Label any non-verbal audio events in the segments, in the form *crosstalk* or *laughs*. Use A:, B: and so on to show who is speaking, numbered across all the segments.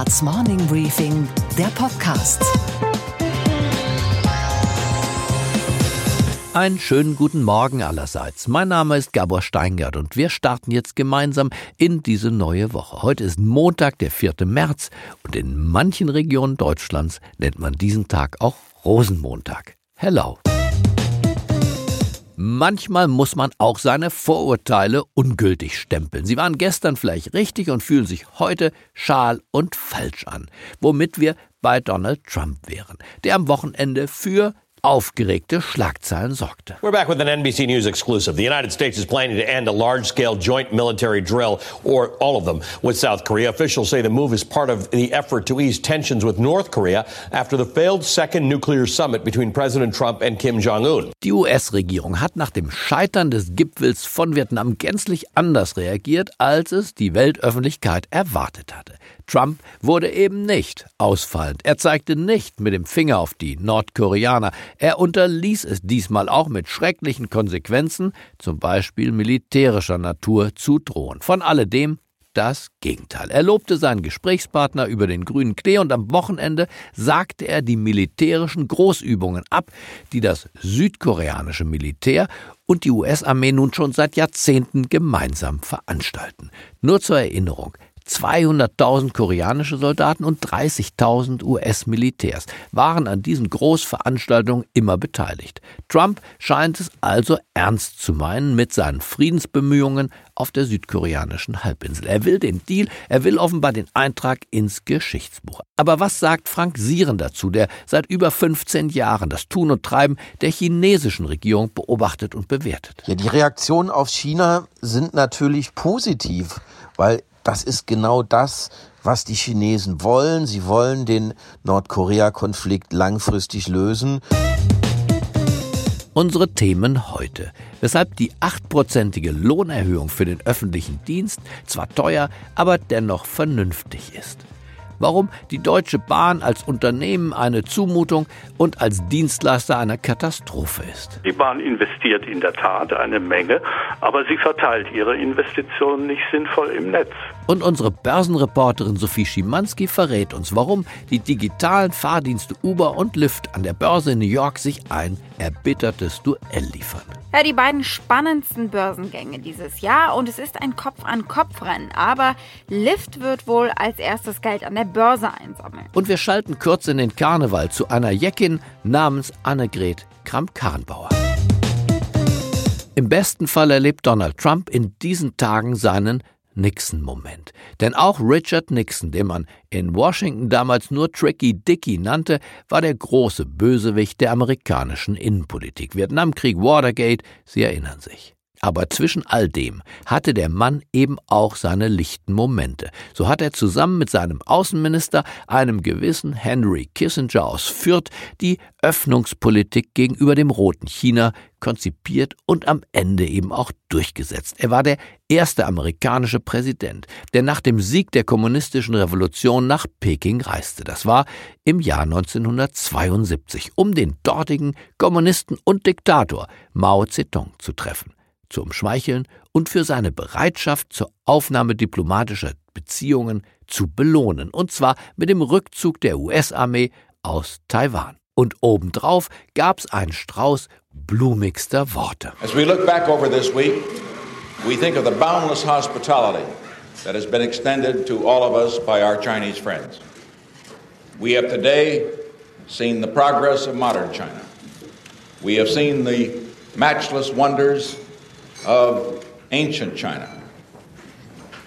A: Handelsblatts Morning Briefing, der Podcast.
B: Einen schönen guten Morgen allerseits. Mein Name ist Gabor Steingart und wir starten jetzt gemeinsam in diese neue Woche. Heute ist Montag, der 4. März und in manchen Regionen Deutschlands nennt man diesen Tag auch Rosenmontag. Hello. Manchmal muss man auch seine Vorurteile ungültig stempeln. Sie waren gestern vielleicht richtig und fühlen sich heute schal und falsch an. Womit wir bei Donald Trump wären, der am Wochenende für aufgeregte Schlagzeilen sorgte.
C: We're back with an NBC News exclusive. The United States is planning to end a large-scale joint military drill, or all of them, with South Korea. Officials say the move is part of the effort to ease tensions with North Korea after the failed second nuclear summit between President Trump and Kim Jong-un.
B: Die US-Regierung hat nach dem Scheitern des Gipfels von Vietnam gänzlich anders reagiert, als es die Weltöffentlichkeit erwartet hatte. Trump wurde eben nicht ausfallend. Er zeigte nicht mit dem Finger auf die Nordkoreaner. Er unterließ es diesmal auch mit schrecklichen Konsequenzen, zum Beispiel militärischer Natur, zu drohen. Von alledem das Gegenteil. Er lobte seinen Gesprächspartner über den grünen Klee und am Wochenende sagte er die militärischen Großübungen ab, die das südkoreanische Militär und die US-Armee nun schon seit Jahrzehnten gemeinsam veranstalten. Nur zur Erinnerung, 200.000 koreanische Soldaten und 30.000 US-Militärs waren an diesen Großveranstaltungen immer beteiligt. Trump scheint es also ernst zu meinen mit seinen Friedensbemühungen auf der südkoreanischen Halbinsel. Er will den Deal, er will offenbar den Eintrag ins Geschichtsbuch. Aber was sagt Frank Sieren dazu, der seit über 15 Jahren das Tun und Treiben der chinesischen Regierung beobachtet und bewertet?
D: Ja, die Reaktionen auf China sind natürlich positiv, weil das ist genau das, was die Chinesen wollen. Sie wollen den Nordkorea-Konflikt langfristig lösen.
B: Unsere Themen heute. Weshalb die achtprozentige Lohnerhöhung für den öffentlichen Dienst zwar teuer, aber dennoch vernünftig ist warum die Deutsche Bahn als Unternehmen eine Zumutung und als Dienstleister eine Katastrophe ist.
E: Die Bahn investiert in der Tat eine Menge, aber sie verteilt ihre Investitionen nicht sinnvoll im Netz.
B: Und unsere Börsenreporterin Sophie Schimanski verrät uns, warum die digitalen Fahrdienste Uber und Lyft an der Börse in New York sich ein erbittertes Duell liefern.
F: Ja, die beiden spannendsten Börsengänge dieses Jahr und es ist ein Kopf-an-Kopf-Rennen, aber Lyft wird wohl als erstes Geld an der Börse einsammeln.
B: Und wir schalten kurz in den Karneval zu einer Jeckin namens Annegret Kramp-Karrenbauer. Im besten Fall erlebt Donald Trump in diesen Tagen seinen Nixon-Moment. Denn auch Richard Nixon, den man in Washington damals nur Tricky Dicky nannte, war der große Bösewicht der amerikanischen Innenpolitik. Vietnamkrieg, Watergate, Sie erinnern sich. Aber zwischen all dem hatte der Mann eben auch seine lichten Momente. So hat er zusammen mit seinem Außenminister, einem gewissen Henry Kissinger aus Fürth, die Öffnungspolitik gegenüber dem roten China konzipiert und am Ende eben auch durchgesetzt. Er war der erste amerikanische Präsident, der nach dem Sieg der kommunistischen Revolution nach Peking reiste. Das war im Jahr 1972, um den dortigen Kommunisten und Diktator Mao Zedong zu treffen zu umschmeicheln und für seine Bereitschaft zur Aufnahme diplomatischer Beziehungen zu belohnen, und zwar mit dem Rückzug der US-Armee aus Taiwan. Und obendrauf gab's einen Strauß blumigster Worte.
G: As we look back over this week, we think of the boundless hospitality that has been extended to all of us by our Chinese friends. We have today seen the progress of modern China. We have seen the matchless wonders of ancient China.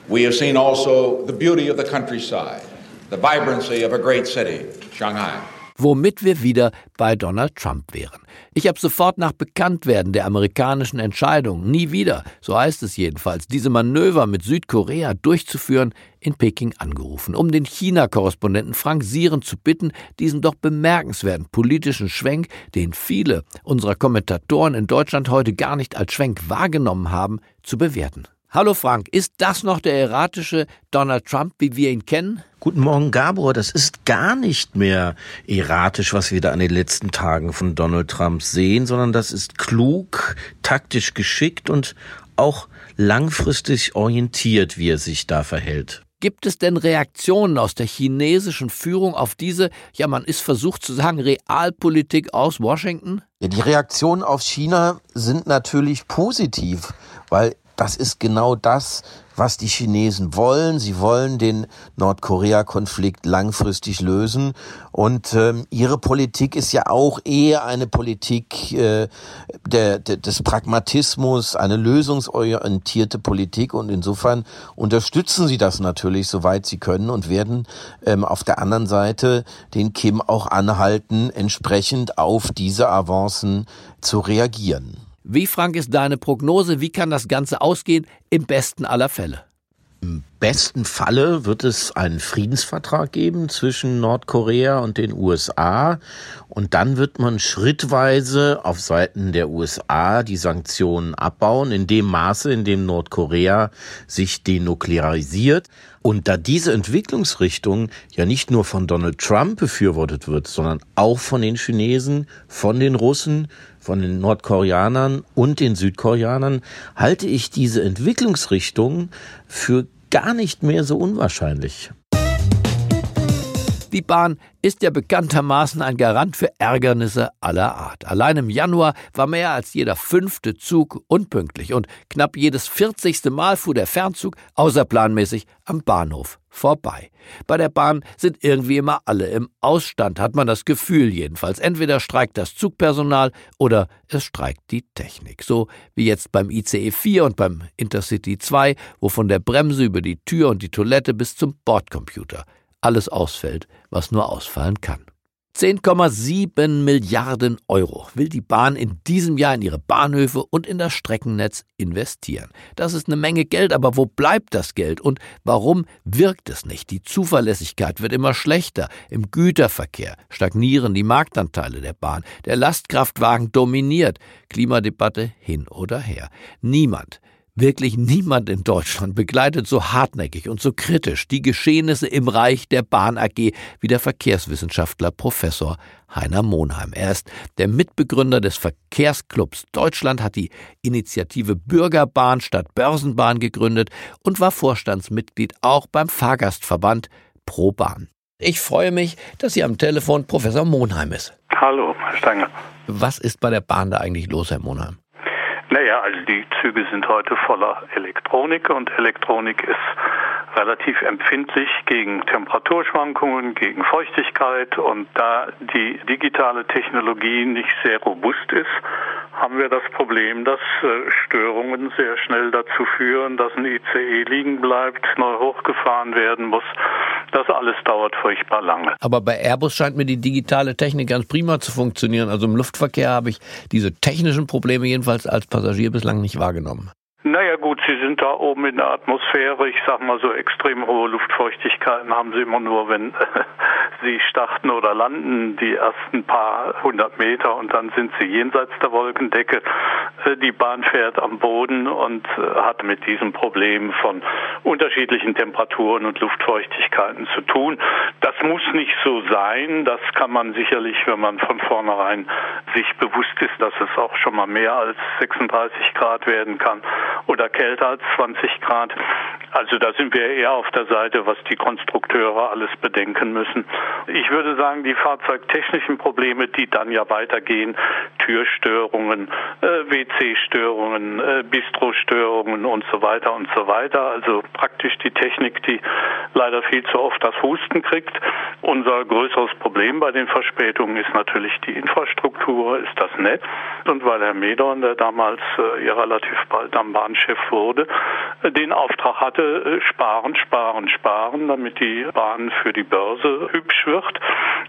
G: We have seen also the beauty of the countryside, the vibrancy of a great city, Shanghai.
B: Womit wir wieder bei Donald Trump wären. Ich habe sofort nach Bekanntwerden der amerikanischen Entscheidung, nie wieder, so heißt es jedenfalls, diese Manöver mit Südkorea durchzuführen, in Peking angerufen, um den China-Korrespondenten Frank Sieren zu bitten, diesen doch bemerkenswerten politischen Schwenk, den viele unserer Kommentatoren in Deutschland heute gar nicht als Schwenk wahrgenommen haben, zu bewerten. Hallo Frank, ist das noch der erratische Donald Trump, wie wir ihn kennen?
D: Guten Morgen, Gabor. Das ist gar nicht mehr erratisch, was wir da an den letzten Tagen von Donald Trump sehen, sondern das ist klug, taktisch geschickt und auch langfristig orientiert, wie er sich da verhält.
B: Gibt es denn Reaktionen aus der chinesischen Führung auf diese, ja man ist versucht zu sagen, Realpolitik aus Washington?
D: Ja, die Reaktionen auf China sind natürlich positiv, weil das ist genau das, was die Chinesen wollen. Sie wollen den Nordkorea-Konflikt langfristig lösen. Und ähm, ihre Politik ist ja auch eher eine Politik äh, der, der, des Pragmatismus, eine lösungsorientierte Politik. Und insofern unterstützen sie das natürlich, soweit sie können, und werden ähm, auf der anderen Seite den Kim auch anhalten, entsprechend auf diese Avancen zu reagieren.
B: Wie, Frank, ist deine Prognose? Wie kann das Ganze ausgehen im besten aller Fälle?
D: Im besten Falle wird es einen Friedensvertrag geben zwischen Nordkorea und den USA und dann wird man schrittweise auf Seiten der USA die Sanktionen abbauen in dem Maße, in dem Nordkorea sich denuklearisiert. Und da diese Entwicklungsrichtung ja nicht nur von Donald Trump befürwortet wird, sondern auch von den Chinesen, von den Russen, von den Nordkoreanern und den Südkoreanern, halte ich diese Entwicklungsrichtung für gar nicht mehr so unwahrscheinlich.
B: Die Bahn ist ja bekanntermaßen ein Garant für Ärgernisse aller Art. Allein im Januar war mehr als jeder fünfte Zug unpünktlich und knapp jedes vierzigste Mal fuhr der Fernzug außerplanmäßig am Bahnhof vorbei. Bei der Bahn sind irgendwie immer alle im Ausstand, hat man das Gefühl jedenfalls. Entweder streikt das Zugpersonal oder es streikt die Technik. So wie jetzt beim ICE 4 und beim Intercity 2, wo von der Bremse über die Tür und die Toilette bis zum Bordcomputer alles ausfällt, was nur ausfallen kann. 10,7 Milliarden Euro will die Bahn in diesem Jahr in ihre Bahnhöfe und in das Streckennetz investieren. Das ist eine Menge Geld, aber wo bleibt das Geld und warum wirkt es nicht? Die Zuverlässigkeit wird immer schlechter. Im Güterverkehr stagnieren die Marktanteile der Bahn. Der Lastkraftwagen dominiert. Klimadebatte hin oder her. Niemand Wirklich niemand in Deutschland begleitet so hartnäckig und so kritisch die Geschehnisse im Reich der Bahn AG wie der Verkehrswissenschaftler Professor Heiner Monheim. Er ist der Mitbegründer des Verkehrsclubs Deutschland, hat die Initiative Bürgerbahn statt Börsenbahn gegründet und war Vorstandsmitglied auch beim Fahrgastverband Pro Bahn. Ich freue mich, dass hier am Telefon Professor Monheim ist.
E: Hallo, Herr Stanger.
B: Was ist bei der Bahn da eigentlich los, Herr Monheim?
E: Naja, also die Züge sind heute voller Elektronik und Elektronik ist relativ empfindlich gegen Temperaturschwankungen, gegen Feuchtigkeit und da die digitale Technologie nicht sehr robust ist, haben wir das Problem, dass äh, Störungen sehr schnell dazu führen, dass ein ICE liegen bleibt, neu hochgefahren werden muss. Das alles dauert furchtbar lange.
B: Aber bei Airbus scheint mir die digitale Technik ganz prima zu funktionieren. Also im Luftverkehr habe ich diese technischen Probleme jedenfalls als Passagier bislang nicht wahrgenommen.
E: Naja gut, Sie sind da oben in der Atmosphäre. Ich sag mal so extrem hohe Luftfeuchtigkeiten haben Sie immer nur, wenn *laughs* Sie starten oder landen, die ersten paar hundert Meter und dann sind Sie jenseits der Wolkendecke. Äh, die Bahn fährt am Boden und äh, hat mit diesem Problem von unterschiedlichen Temperaturen und Luftfeuchtigkeiten zu tun. Das muss nicht so sein. Das kann man sicherlich, wenn man von vornherein sich bewusst ist, dass es auch schon mal mehr als 36 Grad werden kann oder kälter als 20 Grad. Also da sind wir eher auf der Seite, was die Konstrukteure alles bedenken müssen. Ich würde sagen, die fahrzeugtechnischen Probleme, die dann ja weitergehen, Türstörungen, äh, WC-Störungen, äh, Bistro-Störungen und so weiter und so weiter. Also praktisch die Technik, die leider viel zu oft das Husten kriegt. Unser größeres Problem bei den Verspätungen ist natürlich die Infrastruktur, ist das Netz. Und weil Herr Medorn, der damals äh, ja relativ bald am Bahnchef wurde, äh, den Auftrag hatte, äh, sparen, sparen, sparen, damit die Bahn für die Börse hübsch wird.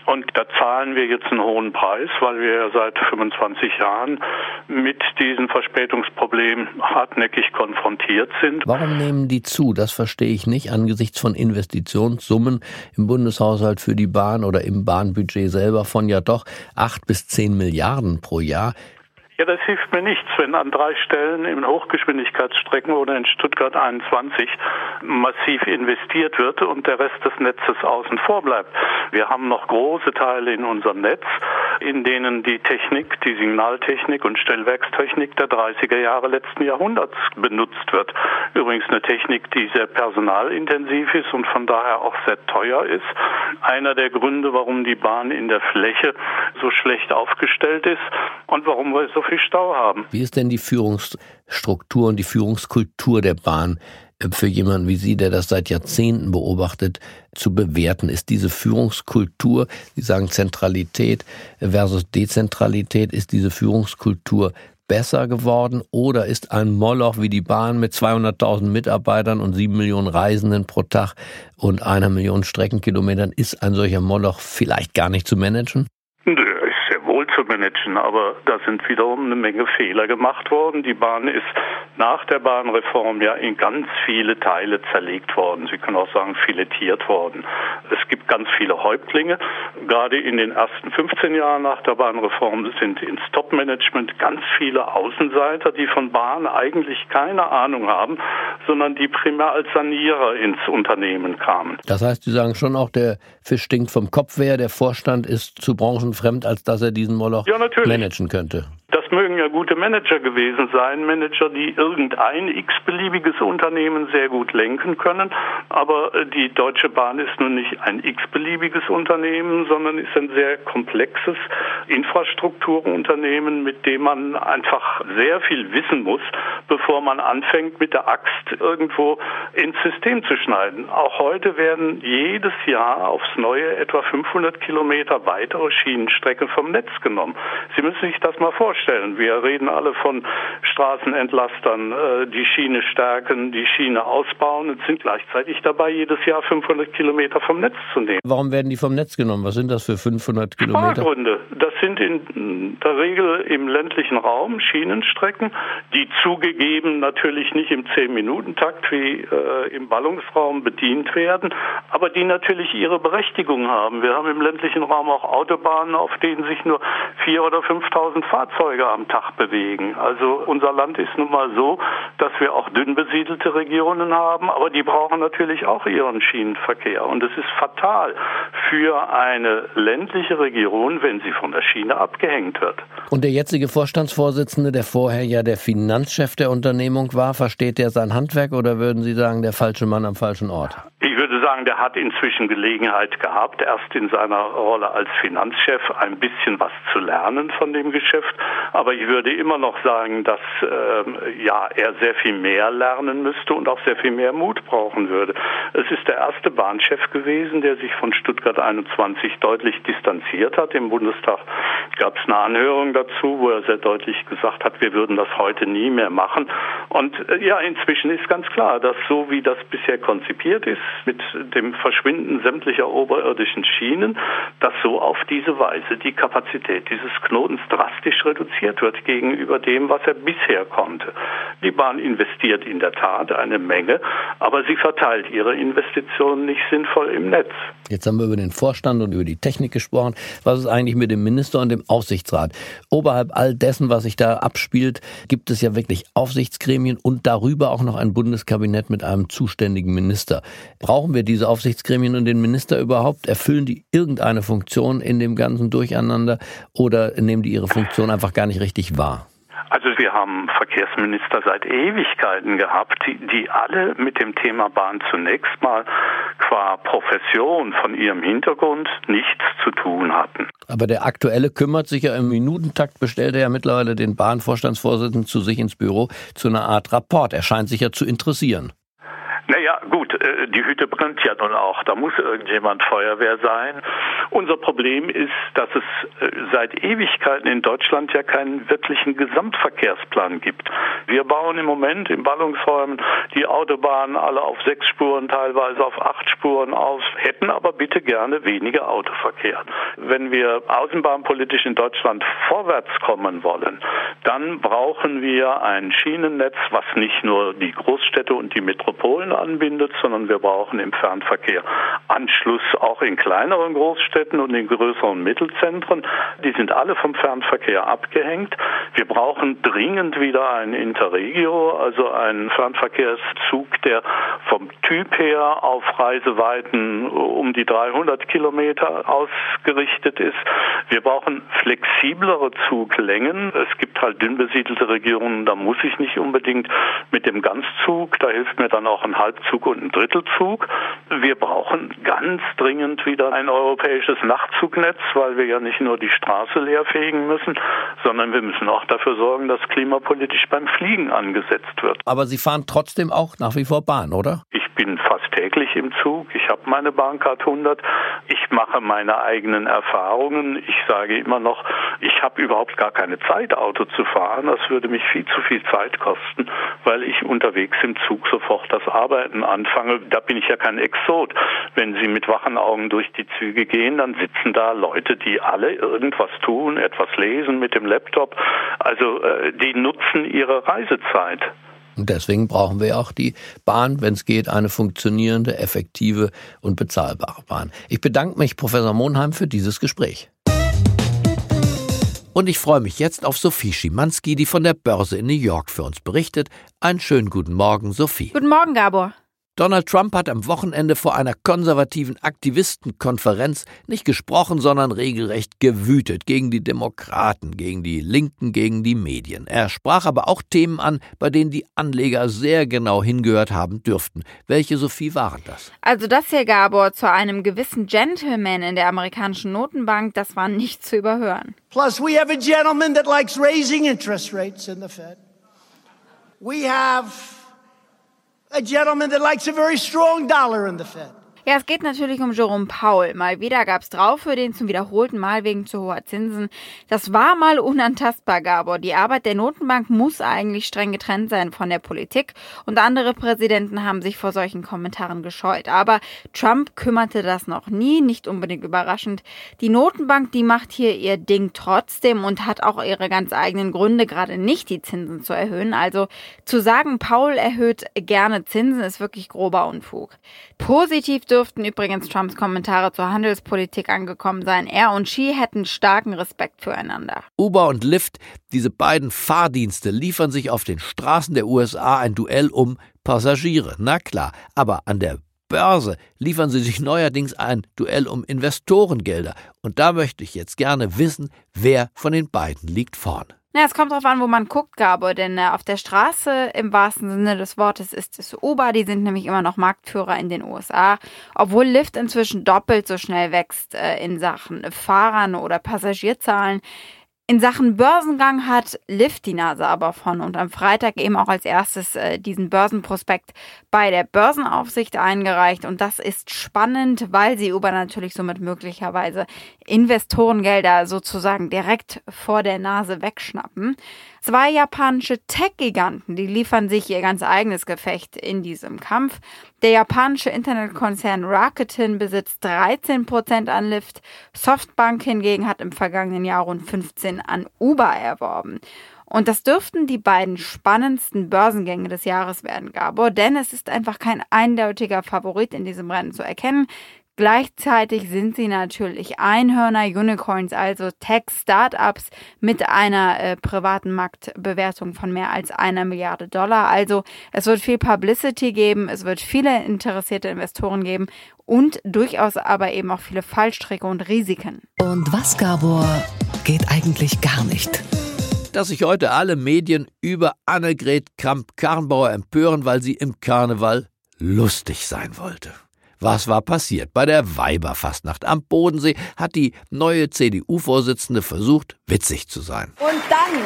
E: Und da zahlen wir jetzt einen hohen Preis, weil wir seit 25 Jahren mit diesem Verspätungsproblem hartnäckig konfrontiert sind.
B: Warum nehmen die zu? Das verstehe ich nicht angesichts von Investitionssummen im Bundeshaushalt für die Bahn oder im Bahnbudget selber von ja doch acht bis zehn Milliarden pro Jahr.
E: Ja, das hilft mir nichts, wenn an drei Stellen in Hochgeschwindigkeitsstrecken oder in Stuttgart 21 massiv investiert wird und der Rest des Netzes außen vor bleibt. Wir haben noch große Teile in unserem Netz, in denen die Technik, die Signaltechnik und Stellwerkstechnik der 30er Jahre letzten Jahrhunderts benutzt wird. Übrigens eine Technik, die sehr personalintensiv ist und von daher auch sehr teuer ist. Einer der Gründe, warum die Bahn in der Fläche so schlecht aufgestellt ist und warum wir so viel Stau haben.
B: Wie ist denn die Führungsstruktur und die Führungskultur der Bahn äh, für jemanden wie Sie, der das seit Jahrzehnten beobachtet, zu bewerten? Ist diese Führungskultur, Sie sagen Zentralität versus Dezentralität, ist diese Führungskultur besser geworden oder ist ein Moloch wie die Bahn mit 200.000 Mitarbeitern und 7 Millionen Reisenden pro Tag und einer Million Streckenkilometern, ist ein solcher Moloch vielleicht gar nicht zu managen?
E: Managen, aber da sind wiederum eine Menge Fehler gemacht worden. Die Bahn ist nach der Bahnreform ja in ganz viele Teile zerlegt worden. Sie können auch sagen, filetiert worden. Es gibt ganz viele Häuptlinge. Gerade in den ersten 15 Jahren nach der Bahnreform sind ins Top-Management ganz viele Außenseiter, die von Bahn eigentlich keine Ahnung haben, sondern die primär als Sanierer ins Unternehmen kamen.
B: Das heißt, Sie sagen schon auch, der Fisch stinkt vom Kopf her, der Vorstand ist zu branchenfremd, als dass er diesen Moloch ja, managen könnte.
E: Das mögen ja gute Manager gewesen sein, Manager, die irgendein x-beliebiges Unternehmen sehr gut lenken können. Aber äh, die Deutsche Bahn ist nun nicht ein x-beliebiges Unternehmen, sondern ist ein sehr komplexes Infrastrukturunternehmen, mit dem man einfach sehr viel wissen muss, bevor man anfängt, mit der Axt irgendwo ins System zu schneiden. Auch heute werden jedes Jahr aufs Neue etwa 500 Kilometer weitere Schienenstrecken vom Netz genommen. Sie müssen sich das mal vorstellen vorstellen. Wir reden alle von Straßenentlastern, äh, die Schiene stärken, die Schiene ausbauen und sind gleichzeitig dabei, jedes Jahr 500 Kilometer vom Netz zu nehmen.
B: Warum werden die vom Netz genommen? Was sind das für 500 Kilometer?
E: Das sind in der Regel im ländlichen Raum Schienenstrecken, die zugegeben natürlich nicht im 10-Minuten-Takt wie äh, im Ballungsraum bedient werden, aber die natürlich ihre Berechtigung haben. Wir haben im ländlichen Raum auch Autobahnen, auf denen sich nur 4.000 oder 5.000 Fahrzeuge am Tag bewegen. Also unser Land ist nun mal so, dass wir auch dünn besiedelte Regionen haben, aber die brauchen natürlich auch ihren Schienenverkehr. Und es ist fatal für eine ländliche Region, wenn sie von der Schiene abgehängt wird.
B: Und der jetzige Vorstandsvorsitzende, der vorher ja der Finanzchef der Unternehmung war, versteht der sein Handwerk oder würden Sie sagen, der falsche Mann am falschen Ort?
E: Ich sagen, der hat inzwischen Gelegenheit gehabt, erst in seiner Rolle als Finanzchef ein bisschen was zu lernen von dem Geschäft. Aber ich würde immer noch sagen, dass äh, ja, er sehr viel mehr lernen müsste und auch sehr viel mehr Mut brauchen würde. Es ist der erste Bahnchef gewesen, der sich von Stuttgart 21 deutlich distanziert hat. Im Bundestag gab es eine Anhörung dazu, wo er sehr deutlich gesagt hat, wir würden das heute nie mehr machen. Und äh, ja, inzwischen ist ganz klar, dass so wie das bisher konzipiert ist, mit dem Verschwinden sämtlicher oberirdischen Schienen, dass so auf diese Weise die Kapazität dieses Knotens drastisch reduziert wird gegenüber dem, was er bisher konnte. Die Bahn investiert in der Tat eine Menge, aber sie verteilt ihre Investitionen nicht sinnvoll im Netz.
B: Jetzt haben wir über den Vorstand und über die Technik gesprochen. Was ist eigentlich mit dem Minister und dem Aufsichtsrat? Oberhalb all dessen, was sich da abspielt, gibt es ja wirklich Aufsichtsgremien und darüber auch noch ein Bundeskabinett mit einem zuständigen Minister. Brauchen wir diese Aufsichtsgremien und den Minister überhaupt? Erfüllen die irgendeine Funktion in dem ganzen Durcheinander oder nehmen die ihre Funktion einfach gar nicht richtig wahr?
E: Also wir haben Verkehrsminister seit Ewigkeiten gehabt, die, die alle mit dem Thema Bahn zunächst mal qua Profession von ihrem Hintergrund nichts zu tun hatten.
B: Aber der aktuelle kümmert sich ja im Minutentakt, bestellt er ja mittlerweile den Bahnvorstandsvorsitzenden zu sich ins Büro zu einer Art Rapport. Er scheint sich ja zu interessieren.
E: Naja, gut, äh, die Hütte brennt ja nun auch. Da muss irgendjemand Feuerwehr sein. Unser Problem ist, dass es äh, seit Ewigkeiten in Deutschland ja keinen wirklichen Gesamtverkehrsplan gibt. Wir bauen im Moment in Ballungsräumen die Autobahnen alle auf sechs Spuren, teilweise auf acht Spuren aus, hätten aber bitte gerne weniger Autoverkehr. Wenn wir außenbahnpolitisch in Deutschland vorwärts kommen wollen, dann brauchen wir ein Schienennetz, was nicht nur die Großstädte und die Metropolen anbindet, sondern wir brauchen im Fernverkehr Anschluss auch in kleineren Großstädten und in größeren Mittelzentren. Die sind alle vom Fernverkehr abgehängt. Wir brauchen dringend wieder ein Interregio, also einen Fernverkehrszug, der vom Typ her auf Reiseweiten um die 300 Kilometer ausgerichtet ist. Wir brauchen flexiblere Zuglängen. Es gibt halt dünn besiedelte Regionen, da muss ich nicht unbedingt mit dem Ganzzug, da hilft mir dann auch ein Halbzug und ein Drittelzug. Wir brauchen ganz dringend wieder ein europäisches Nachtzugnetz, weil wir ja nicht nur die Straße leerfegen müssen, sondern wir müssen auch dafür sorgen, dass klimapolitisch beim Fliegen angesetzt wird.
B: Aber Sie fahren trotzdem auch nach wie vor Bahn, oder?
E: Bin fast täglich im Zug. Ich habe meine Bahncard 100. Ich mache meine eigenen Erfahrungen. Ich sage immer noch, ich habe überhaupt gar keine Zeit, Auto zu fahren. Das würde mich viel zu viel Zeit kosten, weil ich unterwegs im Zug sofort das Arbeiten anfange. Da bin ich ja kein Exot. Wenn Sie mit wachen Augen durch die Züge gehen, dann sitzen da Leute, die alle irgendwas tun, etwas lesen mit dem Laptop. Also äh, die nutzen ihre Reisezeit.
B: Und deswegen brauchen wir auch die Bahn, wenn es geht, eine funktionierende, effektive und bezahlbare Bahn. Ich bedanke mich, Professor Monheim, für dieses Gespräch. Und ich freue mich jetzt auf Sophie Schimanski, die von der Börse in New York für uns berichtet. Einen schönen guten Morgen, Sophie.
F: Guten Morgen, Gabor.
B: Donald Trump hat am Wochenende vor einer konservativen Aktivistenkonferenz nicht gesprochen, sondern regelrecht gewütet gegen die Demokraten, gegen die Linken, gegen die Medien. Er sprach aber auch Themen an, bei denen die Anleger sehr genau hingehört haben dürften. Welche, Sophie, waren das?
F: Also das hier, Gabor, zu einem gewissen Gentleman in der amerikanischen Notenbank, das war nicht zu überhören.
H: Plus, we have a gentleman that likes raising interest rates in the Fed. We have a gentleman that likes a very strong dollar in the Fed.
F: Ja, es geht natürlich um Jerome Paul. Mal wieder gab's drauf für den zum wiederholten Mal wegen zu hoher Zinsen. Das war mal unantastbar, Gabor. Die Arbeit der Notenbank muss eigentlich streng getrennt sein von der Politik und andere Präsidenten haben sich vor solchen Kommentaren gescheut. Aber Trump kümmerte das noch nie, nicht unbedingt überraschend. Die Notenbank, die macht hier ihr Ding trotzdem und hat auch ihre ganz eigenen Gründe, gerade nicht die Zinsen zu erhöhen. Also zu sagen, Paul erhöht gerne Zinsen, ist wirklich grober Unfug. Positiv dürften übrigens Trumps Kommentare zur Handelspolitik angekommen sein. Er und Xi hätten starken Respekt füreinander.
B: Uber und Lyft, diese beiden Fahrdienste, liefern sich auf den Straßen der USA ein Duell um Passagiere. Na klar, aber an der Börse liefern sie sich neuerdings ein Duell um Investorengelder. Und da möchte ich jetzt gerne wissen, wer von den beiden liegt vorn.
F: Na, es kommt darauf an, wo man guckt, Gabor, denn äh, auf der Straße im wahrsten Sinne des Wortes ist es Uber, die sind nämlich immer noch Marktführer in den USA, obwohl Lyft inzwischen doppelt so schnell wächst äh, in Sachen Fahrern oder Passagierzahlen. In Sachen Börsengang hat Lyft die Nase aber von und am Freitag eben auch als erstes äh, diesen Börsenprospekt bei der Börsenaufsicht eingereicht. Und das ist spannend, weil sie Uber natürlich somit möglicherweise Investorengelder sozusagen direkt vor der Nase wegschnappen. Zwei japanische Tech-Giganten, die liefern sich ihr ganz eigenes Gefecht in diesem Kampf. Der japanische Internetkonzern Rakuten besitzt 13% an Lyft. Softbank hingegen hat im vergangenen Jahr rund 15 an Uber erworben. Und das dürften die beiden spannendsten Börsengänge des Jahres werden, Gabor, denn es ist einfach kein eindeutiger Favorit in diesem Rennen zu erkennen. Gleichzeitig sind sie natürlich Einhörner, Unicorns, also Tech-Startups mit einer äh, privaten Marktbewertung von mehr als einer Milliarde Dollar. Also es wird viel Publicity geben, es wird viele interessierte Investoren geben und durchaus aber eben auch viele Fallstricke und Risiken.
A: Und was, Gabor, geht eigentlich gar nicht?
B: Dass sich heute alle Medien über Annegret Kramp-Karrenbauer empören, weil sie im Karneval lustig sein wollte. Was war passiert? Bei der Weiberfastnacht am Bodensee hat die neue CDU-Vorsitzende versucht, witzig zu sein.
I: Und dann,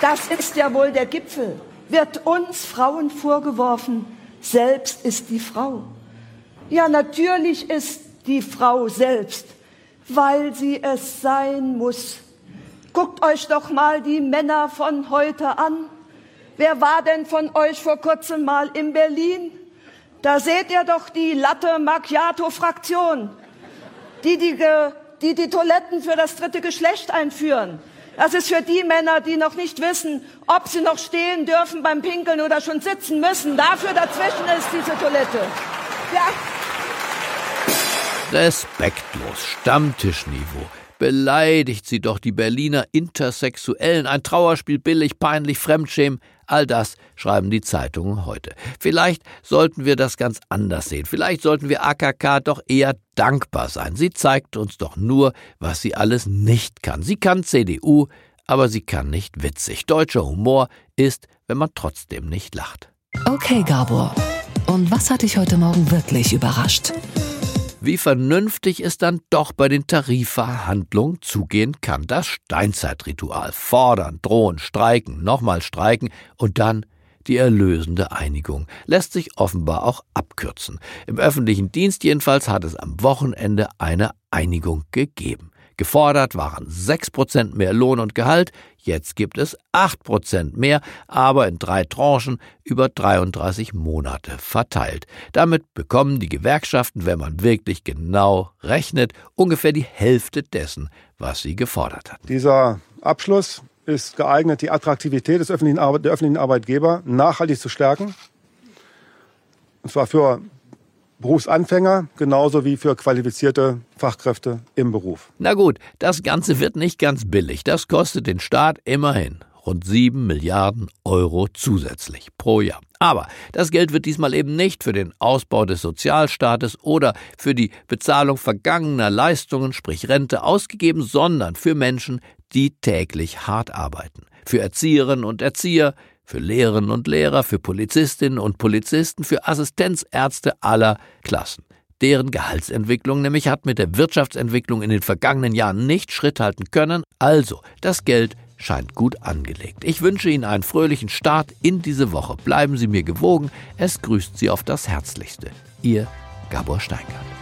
I: das ist ja wohl der Gipfel, wird uns Frauen vorgeworfen, selbst ist die Frau. Ja, natürlich ist die Frau selbst, weil sie es sein muss. Guckt euch doch mal die Männer von heute an. Wer war denn von euch vor kurzem mal in Berlin? Da seht ihr doch die Latte Macchiato Fraktion, die die, die die Toiletten für das dritte Geschlecht einführen. Das ist für die Männer, die noch nicht wissen, ob sie noch stehen dürfen beim Pinkeln oder schon sitzen müssen. Dafür dazwischen ist diese Toilette. Ja.
B: Respektlos, Stammtischniveau. Beleidigt sie doch die Berliner Intersexuellen. Ein Trauerspiel billig, peinlich, Fremdschämen. All das schreiben die Zeitungen heute. Vielleicht sollten wir das ganz anders sehen. Vielleicht sollten wir AKK doch eher dankbar sein. Sie zeigt uns doch nur, was sie alles nicht kann. Sie kann CDU, aber sie kann nicht witzig. Deutscher Humor ist, wenn man trotzdem nicht lacht.
A: Okay, Gabor. Und was hat dich heute Morgen wirklich überrascht?
B: Wie vernünftig es dann doch bei den Tarifverhandlungen zugehen kann. Das Steinzeitritual. Fordern, drohen, streiken, nochmal streiken und dann die erlösende Einigung lässt sich offenbar auch abkürzen. Im öffentlichen Dienst jedenfalls hat es am Wochenende eine Einigung gegeben. Gefordert waren 6% mehr Lohn und Gehalt, jetzt gibt es 8% mehr, aber in drei Tranchen über 33 Monate verteilt. Damit bekommen die Gewerkschaften, wenn man wirklich genau rechnet, ungefähr die Hälfte dessen, was sie gefordert hat.
J: Dieser Abschluss ist geeignet, die Attraktivität des öffentlichen der öffentlichen Arbeitgeber nachhaltig zu stärken. Und zwar für Berufsanfänger genauso wie für qualifizierte Fachkräfte im Beruf.
B: Na gut, das Ganze wird nicht ganz billig. Das kostet den Staat immerhin rund 7 Milliarden Euro zusätzlich pro Jahr. Aber das Geld wird diesmal eben nicht für den Ausbau des Sozialstaates oder für die Bezahlung vergangener Leistungen, sprich Rente, ausgegeben, sondern für Menschen, die täglich hart arbeiten. Für Erzieherinnen und Erzieher, für Lehrerinnen und Lehrer, für Polizistinnen und Polizisten, für Assistenzärzte aller Klassen. Deren Gehaltsentwicklung nämlich hat mit der Wirtschaftsentwicklung in den vergangenen Jahren nicht Schritt halten können, also das Geld scheint gut angelegt. Ich wünsche Ihnen einen fröhlichen Start in diese Woche. Bleiben Sie mir gewogen. Es grüßt Sie auf das Herzlichste. Ihr Gabor Steingart.